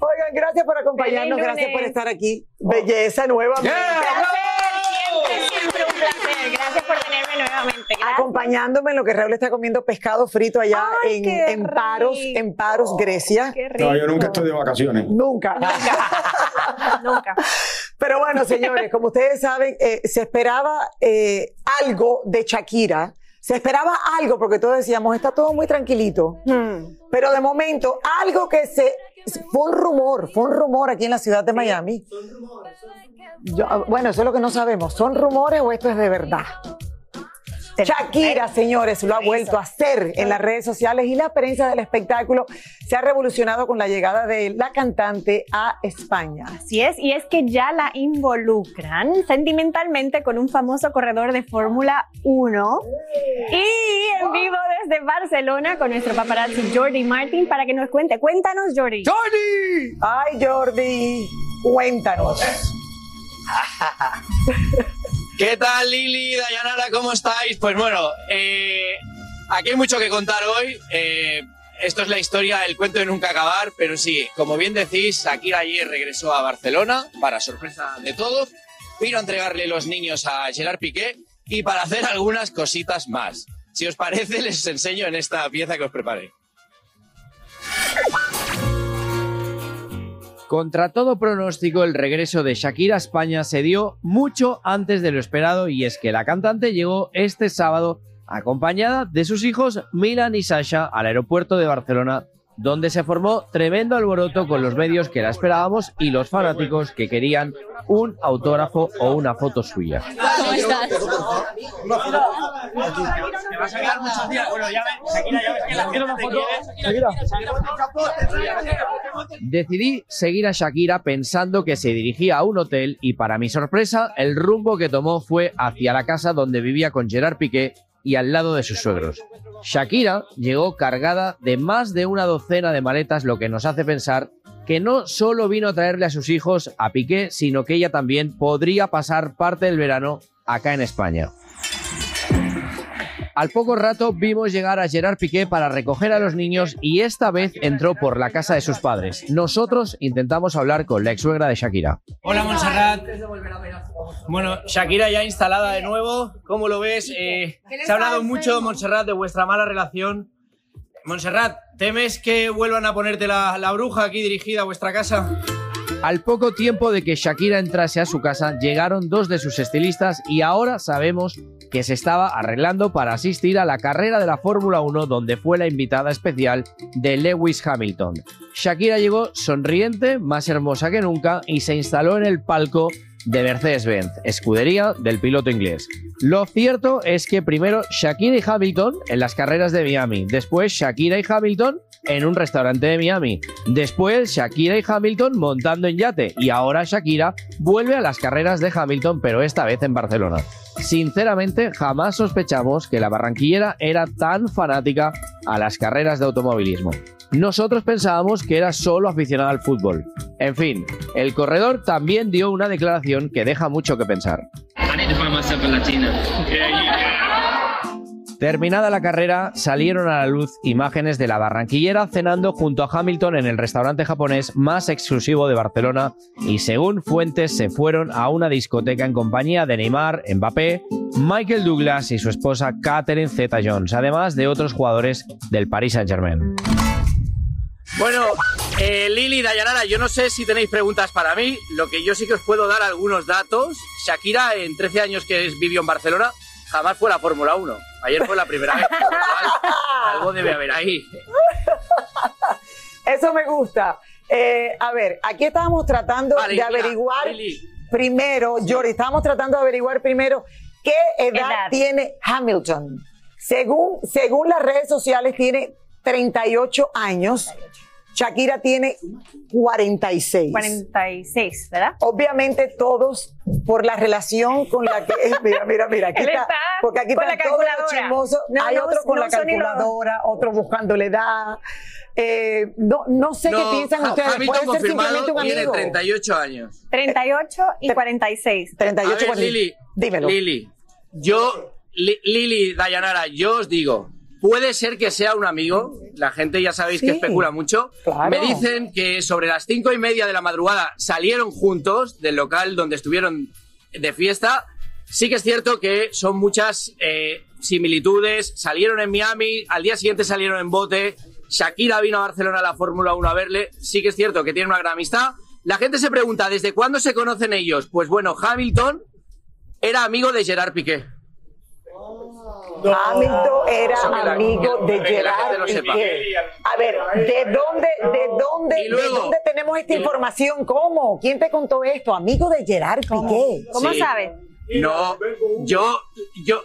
Oigan, gracias por acompañarnos, gracias por estar aquí. Belleza nuevamente. Siempre, siempre un placer. Gracias por tenerme nuevamente. Gracias. Acompañándome en lo que Raúl está comiendo pescado frito allá Ay, en, en Paros, en Paros, Grecia. Qué rico. No, yo nunca estoy de vacaciones. Nunca. Nunca. Pero bueno, señores, como ustedes saben, eh, se esperaba eh, algo de Shakira. Se esperaba algo, porque todos decíamos, está todo muy tranquilito. Hmm. Pero de momento, algo que se. Fue un rumor, fue un rumor aquí en la ciudad de Miami. Yo- bueno, eso es lo que no sabemos. ¿Son rumores o esto es de verdad? Shakira, señores, lo ha vuelto a hacer en las redes sociales y la prensa del espectáculo se ha revolucionado con la llegada de la cantante a España. Así es, y es que ya la involucran sentimentalmente con un famoso corredor de Fórmula 1 y en vivo desde Barcelona con nuestro paparazzi Jordi Martin para que nos cuente. Cuéntanos, Jordi. Ay, Jordi, cuéntanos. ¿Qué tal Lili, Dayanara? ¿Cómo estáis? Pues bueno, eh, aquí hay mucho que contar hoy. Eh, esto es la historia, el cuento de nunca acabar, pero sí, como bien decís, Shakira ayer regresó a Barcelona, para sorpresa de todos, vino a entregarle los niños a Gerard Piqué y para hacer algunas cositas más. Si os parece, les enseño en esta pieza que os preparé. Contra todo pronóstico, el regreso de Shakira a España se dio mucho antes de lo esperado y es que la cantante llegó este sábado acompañada de sus hijos Milan y Sasha al aeropuerto de Barcelona, donde se formó tremendo alboroto con los medios que la esperábamos y los fanáticos que querían un autógrafo o una foto suya. ¿Cómo estás? Me vas a quedar muchos días. Bueno, ya ves, Shakira, ya ves que la Decidí seguir a Shakira pensando que se dirigía a un hotel y para mi sorpresa el rumbo que tomó fue hacia la casa donde vivía con Gerard Piqué y al lado de sus suegros. Shakira llegó cargada de más de una docena de maletas, lo que nos hace pensar que no solo vino a traerle a sus hijos a Piqué, sino que ella también podría pasar parte del verano acá en España. Al poco rato vimos llegar a Gerard Piqué para recoger a los niños y esta vez entró por la casa de sus padres. Nosotros intentamos hablar con la ex suegra de Shakira. Hola Montserrat. Bueno, Shakira ya instalada de nuevo. ¿Cómo lo ves? Eh, se ha hablado mucho, Montserrat, de vuestra mala relación. Montserrat, ¿temes que vuelvan a ponerte la, la bruja aquí dirigida a vuestra casa? Al poco tiempo de que Shakira entrase a su casa, llegaron dos de sus estilistas y ahora sabemos que se estaba arreglando para asistir a la carrera de la Fórmula 1 donde fue la invitada especial de Lewis Hamilton. Shakira llegó sonriente, más hermosa que nunca y se instaló en el palco de Mercedes-Benz, escudería del piloto inglés. Lo cierto es que primero Shakira y Hamilton en las carreras de Miami, después Shakira y Hamilton en un restaurante de Miami, después Shakira y Hamilton montando en yate y ahora Shakira vuelve a las carreras de Hamilton pero esta vez en Barcelona. Sinceramente, jamás sospechamos que la barranquillera era tan fanática a las carreras de automovilismo. Nosotros pensábamos que era solo aficionada al fútbol. En fin, el corredor también dio una declaración que deja mucho que pensar. Terminada la carrera, salieron a la luz imágenes de la barranquillera cenando junto a Hamilton en el restaurante japonés más exclusivo de Barcelona y según fuentes se fueron a una discoteca en compañía de Neymar, Mbappé, Michael Douglas y su esposa Catherine Zeta-Jones, además de otros jugadores del Paris Saint-Germain. Bueno, eh, Lili, Dayanara, yo no sé si tenéis preguntas para mí. Lo que yo sí que os puedo dar algunos datos. Shakira, en 13 años que vivió en Barcelona, jamás fue a la Fórmula 1. Ayer fue la primera vez. algo debe haber ahí. Eso me gusta. Eh, a ver, aquí estábamos tratando Vale, de averiguar Lili. primero, Jordi, estábamos tratando de averiguar primero qué edad, Edad. tiene Hamilton. Según, según las redes sociales, tiene 38 años. Shakira tiene 46. 46, ¿verdad? Obviamente todos por la relación con la que mira mira mira aquí está, está porque aquí están todos los calculadora. chismosos No, hay no, otro con no la ni los- calculadora otro buscando la edad Eh, no, no sé qué piensan ustedes Hamilton puede ser simplemente un tiene amigo 38 años. 38 y 46. 38 A ver, 46. Lili, dímelo Lili, yo, Li- Lili, Dayanara, yo os digo, puede ser que sea un amigo, la gente ya sabéis que especula mucho. claro. Me dicen que sobre las cinco y media de la madrugada salieron juntos del local donde estuvieron de fiesta. Sí que es cierto que son muchas eh, similitudes. Salieron en Miami, al día siguiente salieron en bote. Shakira vino a Barcelona a la Fórmula 1 a verle. Sí que es cierto que tienen una gran amistad. La gente se pregunta, ¿desde cuándo se conocen ellos? Pues bueno, Hamilton era amigo de Gerard Piqué. Hamilton era amigo de Gerard. Piqué. A ver, ¿de dónde, de dónde, de dónde tenemos esta información? ¿Cómo? ¿Quién te contó esto? Amigo de Gerard Piqué. ¿Cómo Sí. sabes? No, yo, yo,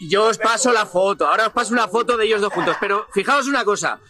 yo os paso la foto. Ahora os paso una foto de ellos dos juntos. Pero fijaos una cosa.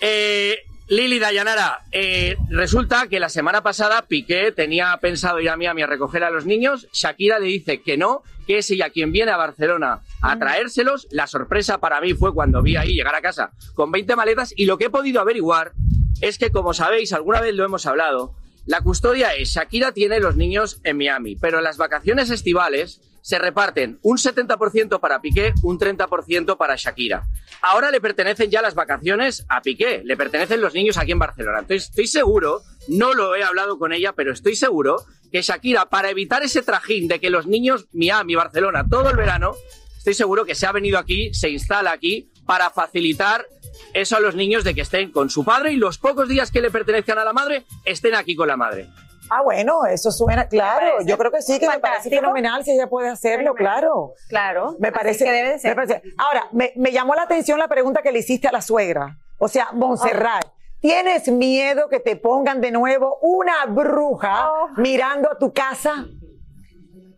Eh, Lili Dayanara, eh, resulta que la semana pasada Piqué tenía pensado ir a Miami a recoger a los niños. Shakira le dice que no, que es ella quien viene a Barcelona a traérselos. La sorpresa para mí fue cuando vi ahí llegar a casa con 20 maletas. Y lo que he podido averiguar es que, como sabéis, alguna vez lo hemos hablado, la custodia es Shakira tiene los niños en Miami, pero las vacaciones estivales se reparten un 70% para Piqué, un 30% para Shakira. Ahora le pertenecen ya las vacaciones a Piqué, le pertenecen los niños aquí en Barcelona. Entonces estoy seguro, no lo he hablado con ella, pero estoy seguro que Shakira, para evitar ese trajín de que los niños Miami, Barcelona, todo el verano, estoy seguro que se ha venido aquí, se instala aquí para facilitar eso a los niños de que estén con su padre y los pocos días que le pertenezcan a la madre estén aquí con la madre. Ah, bueno, eso suena claro. Yo creo que sí, que me parece fantástico. fenomenal si ella puede hacerlo, claro. Claro. Me parece, que debe de ser. me parece- Ahora, me, me llamó la atención la pregunta que le hiciste a la suegra. O sea, Montserrat, ¿tienes miedo que te pongan de nuevo una bruja Oh. mirando a tu casa?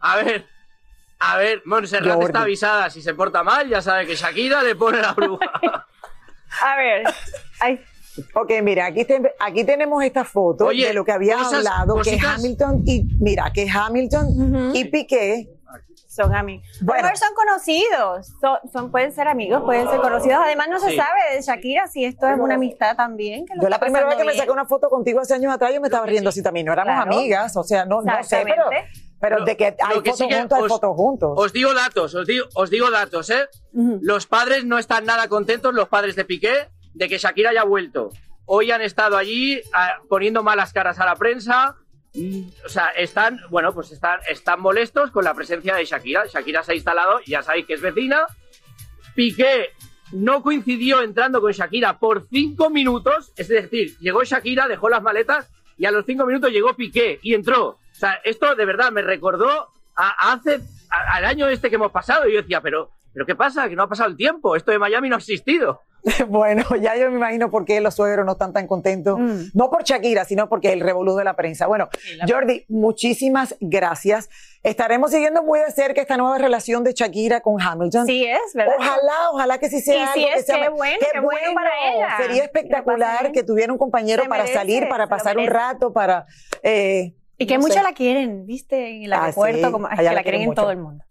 A ver, a ver, Montserrat Jordi. está avisada, si se porta mal ya sabe que Shakira le pone la bruja. A ver. Ay, Ok, mira, aquí, te- aquí tenemos esta foto Oye, de lo que habías cosas- hablado, que cositas- Hamilton y, mira, que Hamilton Ujú. y Piqué, son amigos. Bueno. Mejor son conocidos. Son, son- pueden ser amigos, pueden ser conocidos. Además, no se Sí. sabe de Shakira si esto es una amistad también. que yo la primera vez que pasando me saqué bien. una foto contigo hace años atrás, yo me estaba riendo así también, no éramos Claro. amigas, o sea, no, no sé, pero, pero Lo- de que hay que fotos sí que juntos, hay os- fotos juntos. Os digo datos, os digo, os digo datos, ¿eh? Ujú. Los padres no están nada contentos, los padres de Piqué, de que Shakira haya vuelto. Hoy han estado allí ah, poniendo malas caras a la prensa. O sea, están, bueno, pues están, están molestos con la presencia de Shakira. Shakira se ha instalado, ya sabéis que es vecina. Piqué no coincidió entrando con Shakira por cinco minutos, es decir, llegó Shakira, dejó las maletas y a los cinco minutos llegó Piqué y entró. O sea, esto de verdad me recordó a, hace, al año este que hemos pasado. Y yo decía, pero, pero ¿qué pasa? Que no ha pasado el tiempo. Esto de Miami no ha existido. Bueno, ya yo me imagino por qué los suegros no están tan contentos. Mm. No por Shakira, sino porque el revolú de la prensa. Bueno, Jordi, muchísimas gracias. Estaremos siguiendo muy de cerca esta nueva relación de Shakira con Hamilton. Sí es, ¿verdad? Ojalá, ojalá que sí sea. Si algo que es, sea- qué bueno, qué bueno para ella. Sería Que espectacular bien. que tuviera un compañero Se para merece, salir, para pasar un rato, para. eh, Y que no la quieren, ¿viste? En el Ah, aeropuerto, sí, como, que la la quieren quieren en todo el mundo.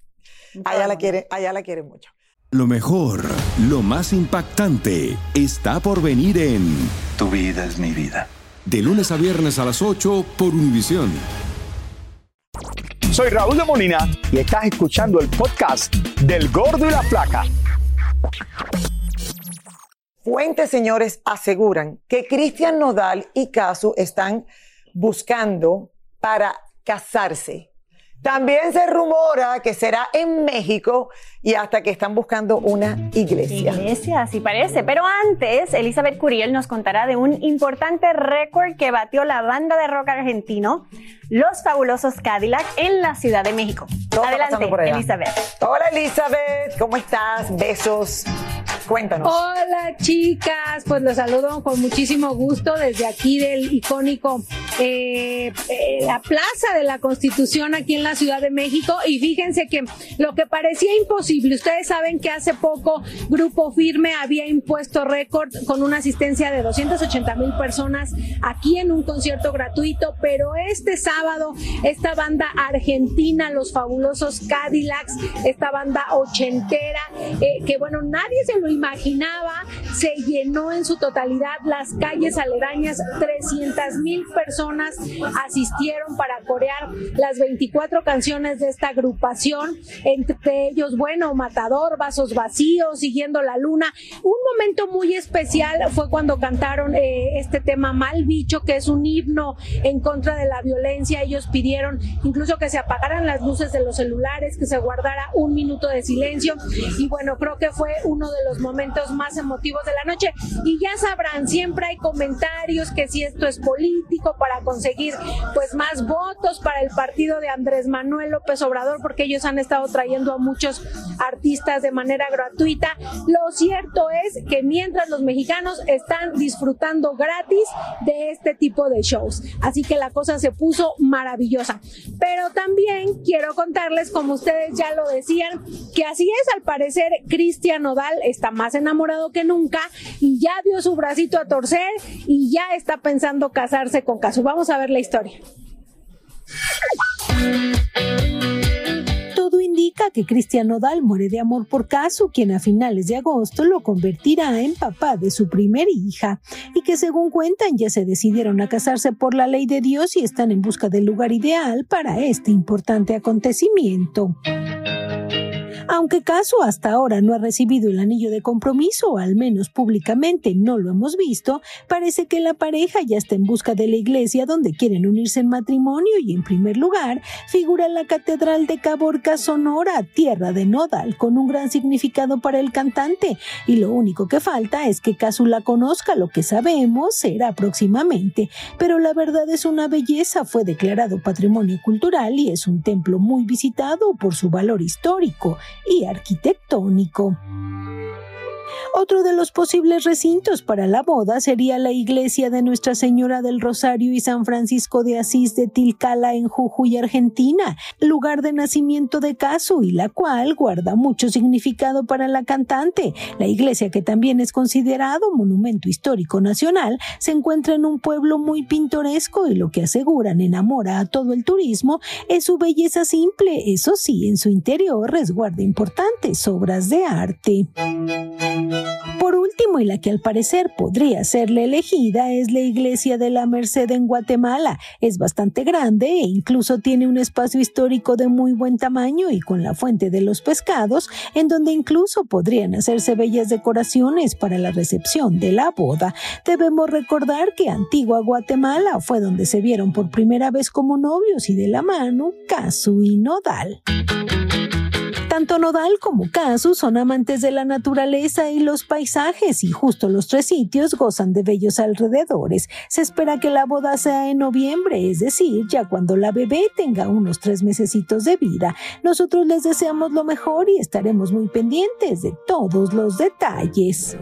Allá la quiere, allá la quiere mucho. Lo mejor, lo más impactante, está por venir en Tu vida es mi vida. De lunes a viernes a las 8 por Univisión. Soy Raúl de Molina y estás escuchando el podcast del Gordo y la Flaca. Fuentes, señores, aseguran que Cristian Nodal y Casu están buscando para casarse. También se rumora que será en México y hasta que están buscando una iglesia. Iglesia, así parece. Pero antes, Elizabeth Curiel nos contará de un importante récord que batió la banda de rock argentino, Los Fabulosos Cadillac, en la Ciudad de México. Todo Adelante, pasando por allá. Elizabeth. Hola Elizabeth, ¿cómo estás? Besos. Cuéntanos. Hola chicas, pues los saludo con muchísimo gusto desde aquí del icónico eh, eh, la Plaza de la Constitución aquí en la Ciudad de México y fíjense que lo que parecía imposible, ustedes saben que hace poco Grupo Firme había impuesto récord con una asistencia de 280 mil personas aquí en un concierto gratuito, pero este sábado esta banda argentina, los fabulosos Cadillacs, esta banda ochentera, eh, que bueno, nadie se lo imaginaba, se llenó en su totalidad las calles aledañas, 300 mil personas asistieron para corear las 24 canciones de esta agrupación, entre ellos, bueno, Matador, Vasos Vacíos, Siguiendo la Luna. Un momento muy especial fue cuando cantaron eh, este tema Mal Bicho, que es un himno en contra de la violencia. Ellos pidieron incluso que se apagaran las luces de los celulares, que se guardara un minuto de silencio. Y bueno, creo que fue uno de los momentos más emotivos de la noche. Y ya sabrán, siempre hay comentarios que si esto es político para conseguir pues más votos para el partido de Andrés Manuel López Obrador, porque ellos han estado trayendo a muchos artistas de manera gratuita. Lo cierto es que mientras los mexicanos están disfrutando gratis de este tipo de shows. Así que la cosa se puso maravillosa. Pero también quiero contarles, como ustedes ya lo decían, que así es, al parecer Cristian Nodal está más enamorado que nunca y ya dio su bracito a torcer y ya está pensando casarse con Casu. Vamos a ver la historia. Indica que Cristian Nodal muere de amor por Casu, quien a finales de agosto lo convertirá en papá de su primera hija, y que según cuentan ya se decidieron a casarse por la ley de Dios y están en busca del lugar ideal para este importante acontecimiento. Aunque Caso hasta ahora no ha recibido el anillo de compromiso, o al menos públicamente no lo hemos visto, parece que la pareja ya está en busca de la iglesia donde quieren unirse en matrimonio y en primer lugar figura la Catedral de Caborca Sonora, tierra de Nodal, con un gran significado para el cantante. Y lo único que falta es que Casu la conozca, lo que sabemos será próximamente. Pero la verdad es una belleza, fue declarado patrimonio cultural y es un templo muy visitado por su valor histórico y arquitectónico. Otro de los posibles recintos para la boda sería la iglesia de Nuestra Señora del Rosario y San Francisco de Asís de Tilcala en Jujuy, Argentina, lugar de nacimiento de Casu y la cual guarda mucho significado para la cantante. La iglesia, que también es considerado monumento histórico nacional, se encuentra en un pueblo muy pintoresco y lo que aseguran enamora a todo el turismo es su belleza simple, eso sí, en su interior resguarda importantes obras de arte. Y la que al parecer podría ser la elegida, es la iglesia de la Merced en Guatemala. Es bastante grande e incluso tiene un espacio histórico de muy buen tamaño y con la fuente de los pescados, en donde incluso podrían hacerse bellas decoraciones para la recepción de la boda. Debemos recordar que Antigua Guatemala fue donde se vieron por primera vez como novios y de la mano Casu y Nodal. Tanto Nodal como Casu son amantes de la naturaleza y los paisajes y justo los tres sitios gozan de bellos alrededores. Se espera que la boda sea en noviembre, es decir, ya cuando la bebé tenga unos tres mesecitos de vida. Nosotros les deseamos lo mejor y estaremos muy pendientes de todos los detalles.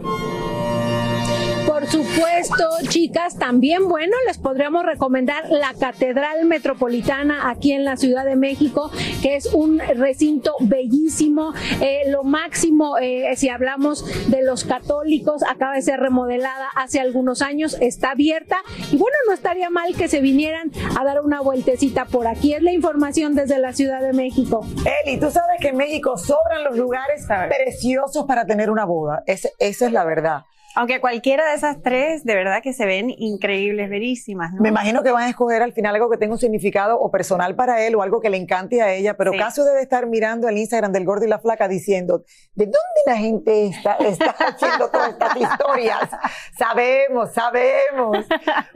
Por supuesto, chicas, también bueno, les podríamos recomendar la Catedral Metropolitana aquí en la Ciudad de México, que es un recinto bellísimo, eh, lo máximo, eh, si hablamos de los católicos, acaba de ser remodelada hace algunos años, está abierta y bueno, no estaría mal que se vinieran a dar una vueltecita por aquí. Es la información desde la Ciudad de México. Eli, tú sabes que en México sobran los lugares preciosos para tener una boda. esa es la verdad. Aunque cualquiera de esas tres, de verdad que se ven increíbles, verísimas. Me imagino que van a escoger al final algo que tenga un significado o personal para él o algo que le encante a ella, pero Caso debe estar mirando el Instagram del gordo y la flaca diciendo, ¿de dónde la gente está, está haciendo todas estas historias? sabemos, sabemos.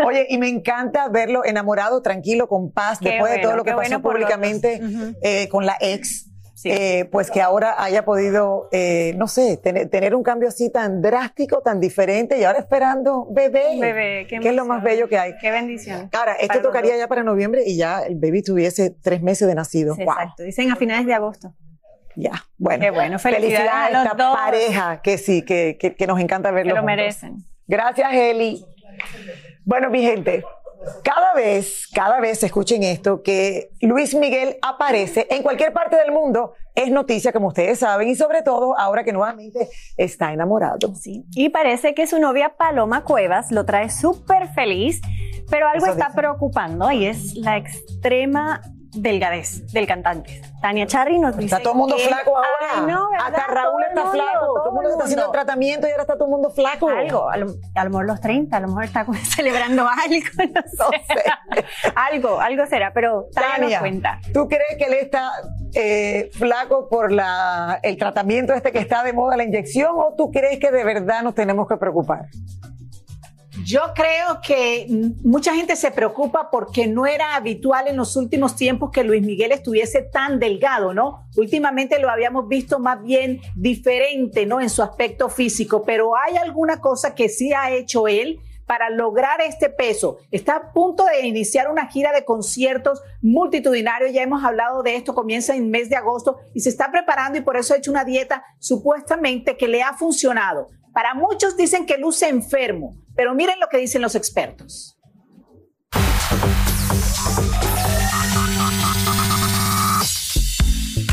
Oye, y me encanta verlo enamorado, tranquilo, con paz, después de todo lo que pasó públicamente eh, con la ex eh, pues que ahora haya podido, eh, no sé, tener, un cambio así tan drástico, tan diferente y ahora esperando bebé. Bebé, qué que es lo más bello que hay. Qué bendición. Ahora, esto tocaría ya para noviembre y ya el bebé tuviese tres meses de nacido. Exacto, dicen a finales de agosto. Ya, bueno. Qué bueno, felicidades, a, esta pareja que sí, que, que, nos encanta verlo. Que lo merecen. Gracias, Eli. Bueno, mi gente, cada vez, cada vez escuchen esto, que Luis Miguel aparece en cualquier parte del mundo, es noticia, como ustedes saben, y sobre todo ahora que nuevamente está enamorado. Sí. Y parece que su novia Paloma Cuevas lo trae súper feliz, pero algo está preocupando y es la extrema delgadez del cantante. Tania Charry nos dice. Está todo el mundo flaco ahora. no, Hasta Raúl está flaco. Todo, el mundo está haciendo el tratamiento y ahora está todo el mundo flaco. Algo, a lo, mejor los 30, a lo mejor está celebrando algo, no sé. algo, algo será, pero Tania, cuenta. ¿tú crees que él está eh, flaco por la, el tratamiento este que está de moda, la inyección, o tú crees que de verdad nos tenemos que preocupar? Yo creo que mucha gente se preocupa porque no era habitual en los últimos tiempos que Luis Miguel estuviese tan delgado, ¿no? Últimamente lo habíamos visto más bien diferente, ¿no? En su aspecto físico, pero hay alguna cosa que sí ha hecho él para lograr este peso. Está a punto de iniciar una gira de conciertos multitudinarios, ya hemos hablado de esto, comienza en mes de agosto y se está preparando y por eso ha hecho una dieta supuestamente que le ha funcionado. Para muchos dicen que luce enfermo, pero miren lo que dicen los expertos.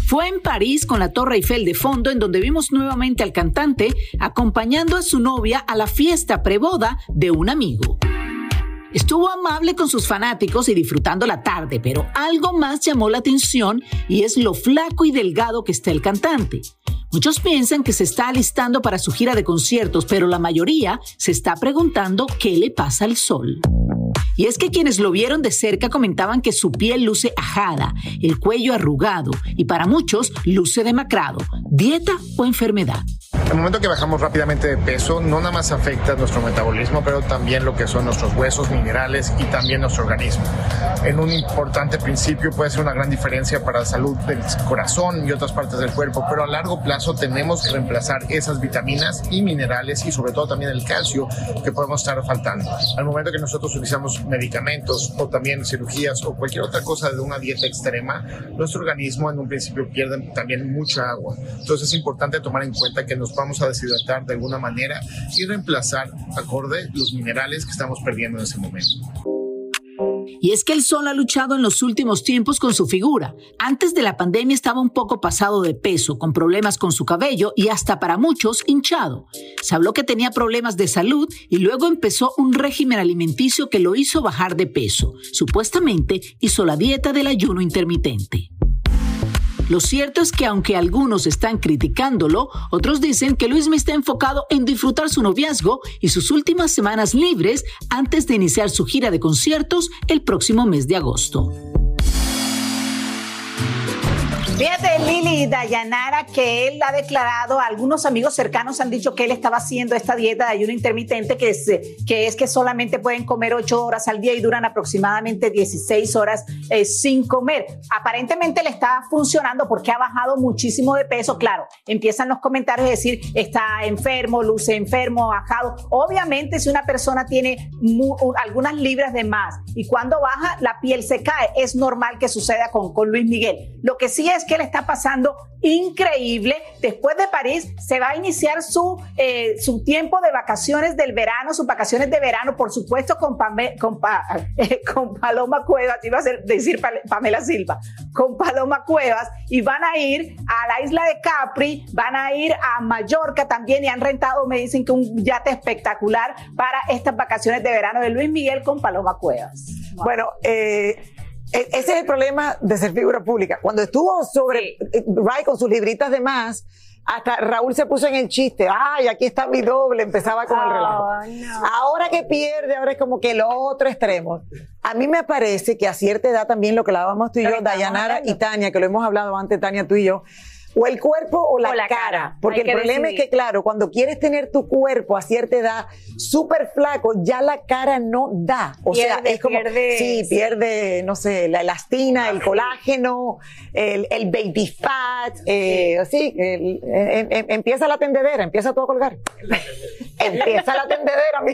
Fue en París con la Torre Eiffel de fondo en donde vimos nuevamente al cantante acompañando a su novia a la fiesta preboda de un amigo. Estuvo amable con sus fanáticos y disfrutando la tarde, pero algo más llamó la atención y es lo flaco y delgado que está el cantante. Muchos piensan que se está alistando para su gira de conciertos, pero la mayoría se está preguntando qué le pasa al sol. Y es que quienes lo vieron de cerca comentaban que su piel luce ajada, el cuello arrugado y para muchos luce demacrado, dieta o enfermedad. El momento que bajamos rápidamente de peso no nada más afecta nuestro metabolismo, pero también lo que son nuestros huesos, minerales y también nuestro organismo. En un importante principio puede ser una gran diferencia para la salud del corazón y otras partes del cuerpo, pero a largo plazo tenemos que reemplazar esas vitaminas y minerales y sobre todo también el calcio que podemos estar faltando. Al momento que nosotros utilizamos medicamentos o también cirugías o cualquier otra cosa de una dieta extrema, nuestro organismo en un principio pierde también mucha agua. Entonces es importante tomar en cuenta que nos vamos a deshidratar de alguna manera y reemplazar acorde los minerales que estamos perdiendo en ese momento. Y es que el sol ha luchado en los últimos tiempos con su figura. Antes de la pandemia estaba un poco pasado de peso, con problemas con su cabello y hasta para muchos hinchado. Se habló que tenía problemas de salud y luego empezó un régimen alimenticio que lo hizo bajar de peso. Supuestamente hizo la dieta del ayuno intermitente. Lo cierto es que aunque algunos están criticándolo, otros dicen que Luis me está enfocado en disfrutar su noviazgo y sus últimas semanas libres antes de iniciar su gira de conciertos el próximo mes de agosto. Fíjate, Lili Dayanara, que él ha declarado, algunos amigos cercanos han dicho que él estaba haciendo esta dieta de ayuno intermitente, que es que, es que solamente pueden comer 8 horas al día y duran aproximadamente 16 horas eh, sin comer. Aparentemente le está funcionando porque ha bajado muchísimo de peso. Claro, empiezan los comentarios a decir, está enfermo, luce enfermo, bajado. Obviamente, si una persona tiene algunas libras de más y cuando baja, la piel se cae. Es normal que suceda con, con Luis Miguel. Lo que sí es que él está pasando increíble. Después de París se va a iniciar su, eh, su tiempo de vacaciones del verano, sus vacaciones de verano, por supuesto, con, con Paloma Cuevas, iba a decir Pamela Silva, con Paloma Cuevas, y van a ir a la isla de Capri, van a ir a Mallorca también, y han rentado, me dicen que un yate espectacular para estas vacaciones de verano de Luis Miguel con Paloma Cuevas. Bueno, eh, ese es el problema de ser figura pública. Cuando estuvo sobre eh, Ray con sus libritas de más, hasta Raúl se puso en el chiste, ay, aquí está mi doble, empezaba con el relajo. Ahora que pierde, ahora es como que el otro extremo. A mí me parece que a cierta edad también lo que hablábamos tú y yo, Dayanara y Tania, que lo hemos hablado antes, Tania, tú y yo, o el cuerpo o la, cara. Porque el problema es que, claro, cuando quieres tener tu cuerpo a cierta edad súper flaco, ya la cara no da. O sea, es como. sí, pierde, no sé, la elastina, el colágeno, el, el baby fat. Eh, sí, empieza la tendedera, empieza todo a colgar. empieza la tendedera, mi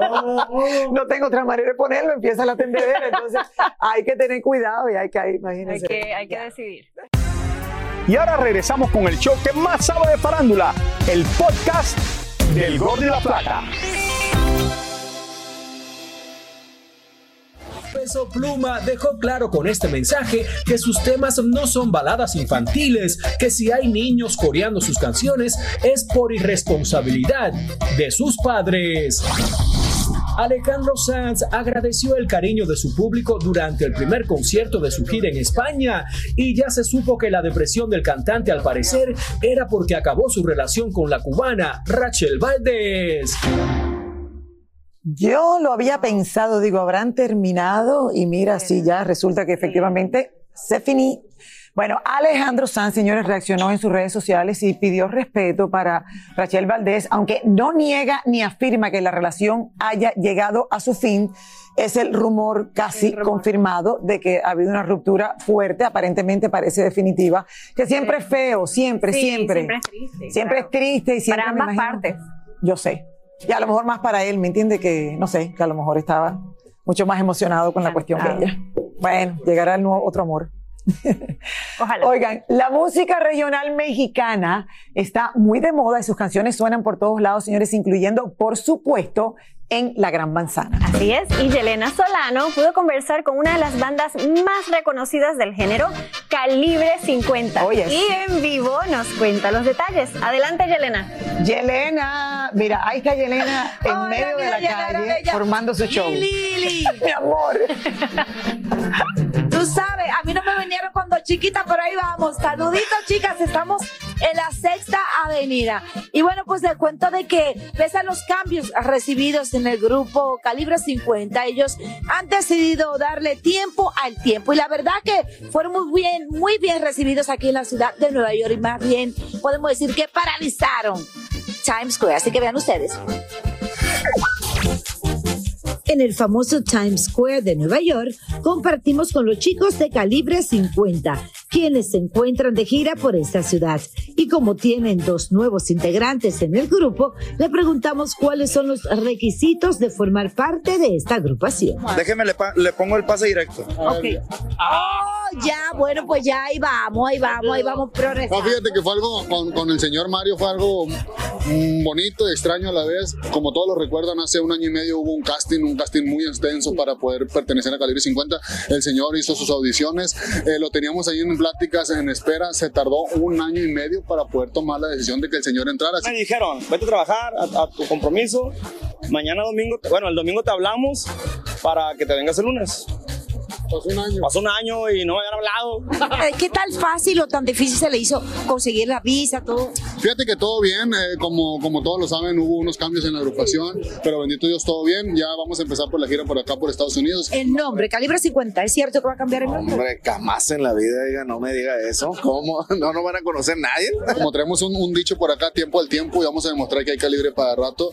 no, no tengo otra manera de ponerlo, empieza la tendedera. Entonces, hay que tener cuidado y hay que, imagínense. Hay que, hay que decidir. Y ahora regresamos con el show que más sabe de farándula, el podcast del Gol de la Plata. Peso Pluma dejó claro con este mensaje que sus temas no son baladas infantiles, que si hay niños coreando sus canciones es por irresponsabilidad de sus padres. Alejandro Sanz agradeció el cariño de su público durante el primer concierto de su gira en España y ya se supo que la depresión del cantante al parecer era porque acabó su relación con la cubana Rachel Valdez. Yo lo había pensado, digo, habrán terminado y mira, sí, ya resulta que efectivamente se finí. Bueno, Alejandro Sanz, señores, reaccionó en sus redes sociales y pidió respeto para Rachel Valdés, aunque no niega ni afirma que la relación haya llegado a su fin. Es el rumor casi confirmado de que ha habido una ruptura fuerte, aparentemente parece definitiva, que siempre es feo, siempre, siempre. Siempre es triste. Siempre es triste y siempre. Para ambas partes. Yo sé. Y a lo mejor más para él, ¿me entiende? Que, no sé, que a lo mejor estaba mucho más emocionado con la cuestión de ella. Bueno, llegará el nuevo, otro amor. Ojalá. Oigan, la música regional mexicana está muy de moda y sus canciones suenan por todos lados, señores, incluyendo, por supuesto, en La Gran Manzana. Así es, y Yelena Solano pudo conversar con una de las bandas más reconocidas del género, Calibre 50. Y en vivo nos cuenta los detalles. Adelante, Yelena. Yelena, mira, ahí está Yelena en medio de la calle formando su show. Lili. Mi amor. A mí no me vinieron cuando chiquita, pero ahí vamos. Saluditos, chicas, estamos en la sexta avenida. Y bueno, pues el cuento de que, pese a los cambios recibidos en el grupo Calibre 50, ellos han decidido darle tiempo al tiempo. Y la verdad que fueron muy bien, muy bien recibidos aquí en la ciudad de Nueva York. Y más bien, podemos decir que paralizaron Times Square. Así que vean ustedes. En el famoso Times Square de Nueva York, compartimos con los chicos de calibre 50, quienes se encuentran de gira por esta ciudad. Y como tienen dos nuevos integrantes en el grupo, le preguntamos cuáles son los requisitos de formar parte de esta agrupación. Déjeme, le, pongo el pase directo. Ok. Oh, ya, bueno, pues ya ahí vamos, ahí vamos, ahí vamos progresando. fíjate que fue algo, con, con el señor Mario fue algo bonito y extraño a la vez. Como todos lo recuerdan, hace un año y medio hubo un casting, un casting muy extenso para poder pertenecer a Calibre 50. El señor hizo sus audiciones, eh, lo teníamos ahí en pláticas, en espera. Se tardó un año y medio para poder tomar la decisión de que el señor entrara. Me dijeron, vete a trabajar a, tu compromiso. Mañana domingo, bueno, el domingo te hablamos para que te vengas el lunes. Pasó un año. Pasó un año y no me habían hablado. Eh, ¿Qué tal fácil o tan difícil se le hizo conseguir la visa, todo? Fíjate que todo bien, eh, como, como todos lo saben, hubo unos cambios en la agrupación, pero bendito Dios, todo bien. Ya vamos a empezar por la gira por acá, por Estados Unidos. El nombre, Calibre 50, ¿es cierto que va a cambiar el nombre? Hombre, jamás en la vida, diga, no me diga eso. ¿Cómo? No nos van a conocer nadie. Como traemos un, un dicho por acá, tiempo al tiempo, y vamos a demostrar que hay calibre para rato.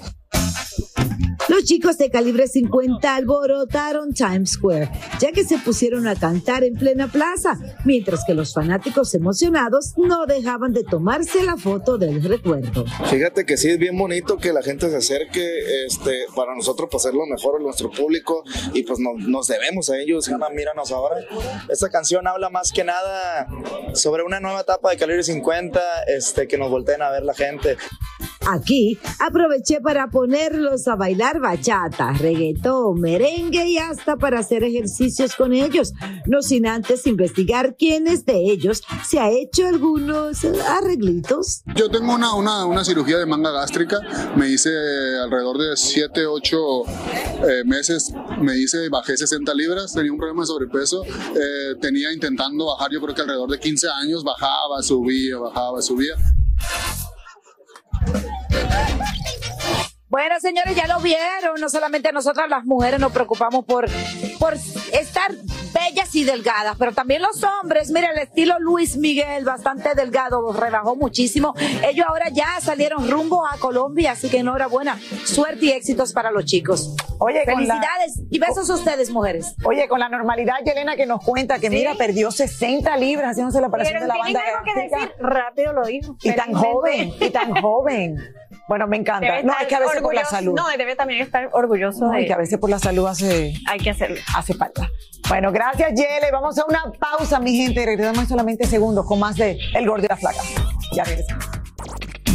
Los chicos de calibre 50 alborotaron Times Square, ya que se pusieron a cantar en plena plaza, mientras que los fanáticos emocionados no dejaban de tomarse la foto del recuerdo. Fíjate que sí es bien bonito que la gente se acerque, este, para nosotros pues, hacer lo mejor a nuestro público y pues no- nos debemos a ellos. Ana, míranos ahora. Esta canción habla más que nada sobre una nueva etapa de calibre 50, este, que nos volteen a ver la gente. Aquí aproveché para ponerlos a bailar bachata, reggaetón, merengue y hasta para hacer ejercicios con ellos, no sin antes investigar quiénes de ellos se ha hecho algunos arreglitos. Yo tengo una, una, una cirugía de manga gástrica, me hice alrededor de 7, 8 meses, me hice, bajé 60 libras, tenía un problema de sobrepeso, eh, tenía intentando bajar yo creo que alrededor de 15 años, bajaba, subía, bajaba, subía. Bueno, señores, ya lo vieron. No solamente nosotras las mujeres nos preocupamos por, por estar bellas y delgadas, pero también los hombres. Mira, el estilo Luis Miguel, bastante delgado, rebajó muchísimo. Ellos ahora ya salieron rumbo a Colombia, así que enhorabuena. Suerte y éxitos para los chicos. Oye, la- felicidades y besos a ustedes, mujeres. Oye, con la normalidad, Yelena, que nos cuenta que, Sí. mira, perdió 60 libras haciéndose la operación Pero de la banda algo que decir, rápido lo dijo. Y tan joven, y tan joven. Bueno, me encanta. Debe No, es que a veces por la salud. No, debe también estar orgulloso No, de... y que a veces por la salud hace, Hay que hacerlo. hace falta. Bueno, gracias, Yele. Vamos a una pausa, mi gente. Regresamos en solamente segundos con más de El Gordo y la Flaca. Ya regresamos.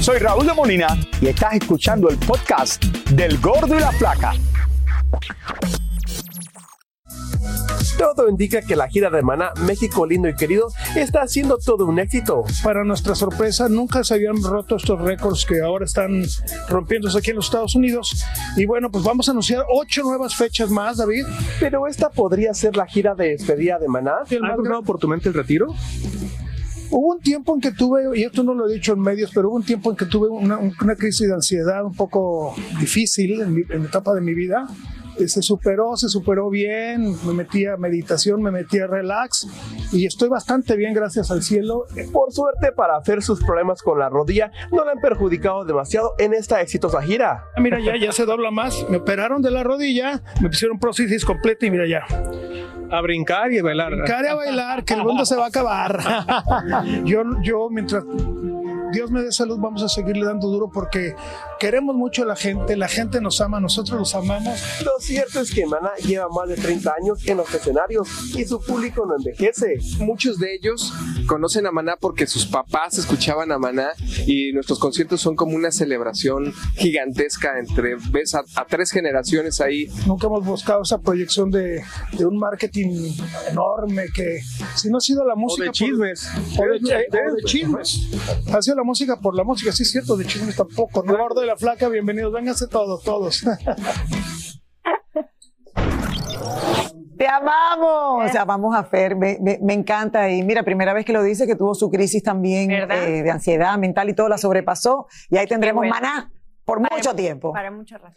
Soy Raúl de Molina y estás escuchando el podcast del Gordo y la Flaca. Todo indica que la gira de Maná, México lindo y querido, está siendo todo un éxito. Para nuestra sorpresa, nunca se habían roto estos récords que ahora están rompiéndose aquí en los Estados Unidos. Y bueno, pues vamos a anunciar ocho nuevas fechas más, David. Pero esta podría ser la gira de despedida de Maná. ¿Ha cruzado por tu mente el retiro? Hubo un tiempo en que tuve, y esto no lo he dicho en medios, pero hubo un tiempo en que tuve una, una crisis de ansiedad un poco difícil en, mi, en la etapa de mi vida. Eh, Se superó, se superó bien, me metí a meditación, me metí a relax y estoy bastante bien, gracias al cielo. Por suerte, para hacer sus problemas con la rodilla, no le han perjudicado demasiado en esta exitosa gira. Ah, Mira, ya, ya se dobla más. Me operaron de la rodilla, me pusieron prótesis completa y mira ya. A brincar y a bailar. Brincar y a bailar, que el mundo se va a acabar. yo, yo, mientras Dios me dé salud, vamos a seguirle dando duro porque queremos mucho a la gente, la gente nos ama, nosotros los amamos. Lo cierto es que Maná lleva más de 30 años en los escenarios y su público no envejece. Muchos de ellos conocen a Maná porque sus papás escuchaban a Maná y nuestros conciertos son como una celebración gigantesca entre, ves, a, a tres generaciones ahí. Nunca hemos buscado esa proyección de, de un marketing enorme que si no ha sido la música... de por- chismes. o de, De- o de de- chismes. Ha sido la música por la música, sí es cierto, de chismes tampoco. ¿no? Gordo de la flaca, bienvenidos, vénganse todos, todos. Te amamos. O sea, vamos a Fer. Me, me- me encanta. Y mira, primera vez que lo dice, que tuvo su crisis también eh, de ansiedad mental y todo la sobrepasó. Y ahí tendremos bueno. maná por mucho tiempo. Para mucho rato.